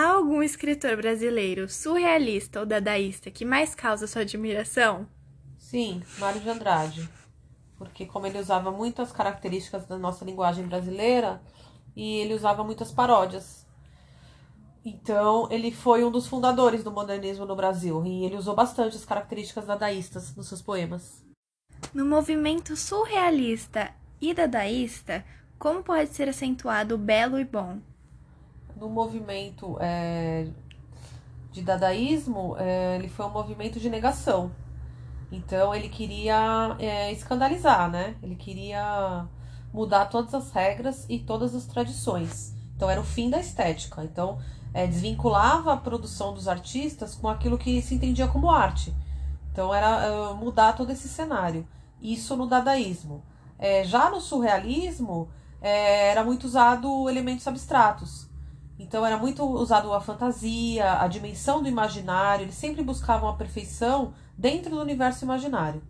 Há algum escritor brasileiro surrealista ou dadaísta que mais causa sua admiração? Sim, Mário de Andrade. Porque como ele usava muitas características da nossa linguagem brasileira e ele usava muitas paródias. Então, ele foi um dos fundadores do modernismo no Brasil e ele usou bastante as características dadaístas nos seus poemas. No movimento surrealista e dadaísta, como pode ser acentuado o belo e bom? No movimento é, de dadaísmo, é, ele foi um movimento de negação. Então ele queria é, escandalizar, né? Ele queria mudar todas as regras e todas as tradições. Então era o fim da estética. Então é, desvinculava a produção dos artistas com aquilo que se entendia como arte. Então era é, mudar todo esse cenário. Isso no dadaísmo. É, já no surrealismo era muito usado elementos abstratos. Então era muito usado a fantasia, a dimensão do imaginário. Eles sempre buscavam a perfeição dentro do universo imaginário.